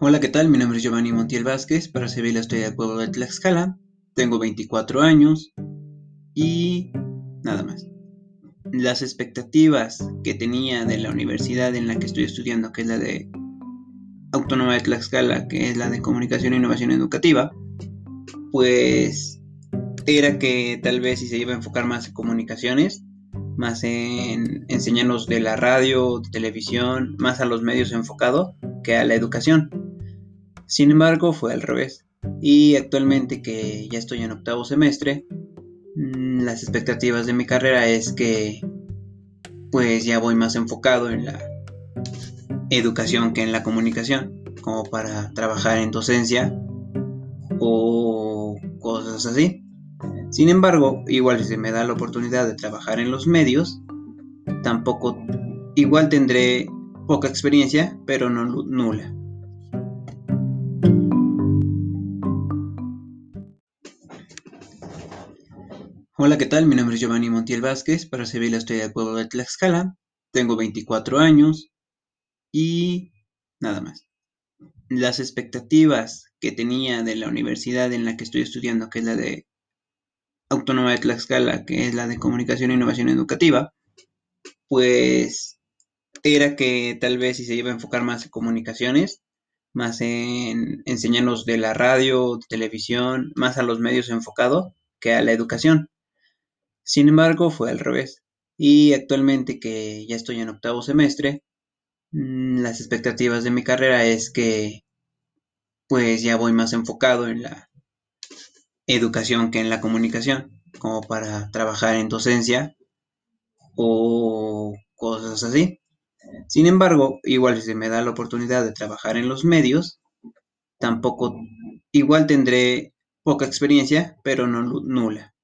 Hola, ¿qué tal? Mi nombre es Giovanni Montiel Vázquez, para servir la historia del pueblo de Tlaxcala. Tengo 24 años y nada más. Las expectativas que tenía de la universidad en la que estoy estudiando, que es la de Autónoma de Tlaxcala, que es la de Comunicación e Innovación Educativa, pues era que tal vez si se iba a enfocar más en comunicaciones, más en enseñarnos de la radio, de televisión, más a los medios enfocado que a la educación. Sin embargo, fue al revés. Y actualmente que ya estoy en octavo semestre, mm, las expectativas de mi carrera es que pues ya voy más enfocado en la educación que en la comunicación, como para trabajar en docencia o cosas así. Sin embargo, igual si se me da la oportunidad de trabajar en los medios, tampoco igual tendré poca experiencia, pero no nula. Hola, ¿qué tal? Mi nombre es Giovanni Montiel Vázquez, para servir la historia del pueblo de Tlaxcala. Tengo 24 años y nada más. Las expectativas que tenía de la universidad en la que estoy estudiando, que es la de Autónoma de Tlaxcala, que es la de Comunicación e Innovación Educativa, pues era que tal vez si se iba a enfocar más en comunicaciones, más en enseñarnos de la radio, de televisión, más a los medios enfocado que a la educación. Sin embargo, fue al revés. Y actualmente que ya estoy en octavo semestre, mm, las expectativas de mi carrera es que pues ya voy más enfocado en la educación que en la comunicación, como para trabajar en docencia o cosas así. Sin embargo, igual si se me da la oportunidad de trabajar en los medios, tampoco, igual tendré poca experiencia, pero no nula.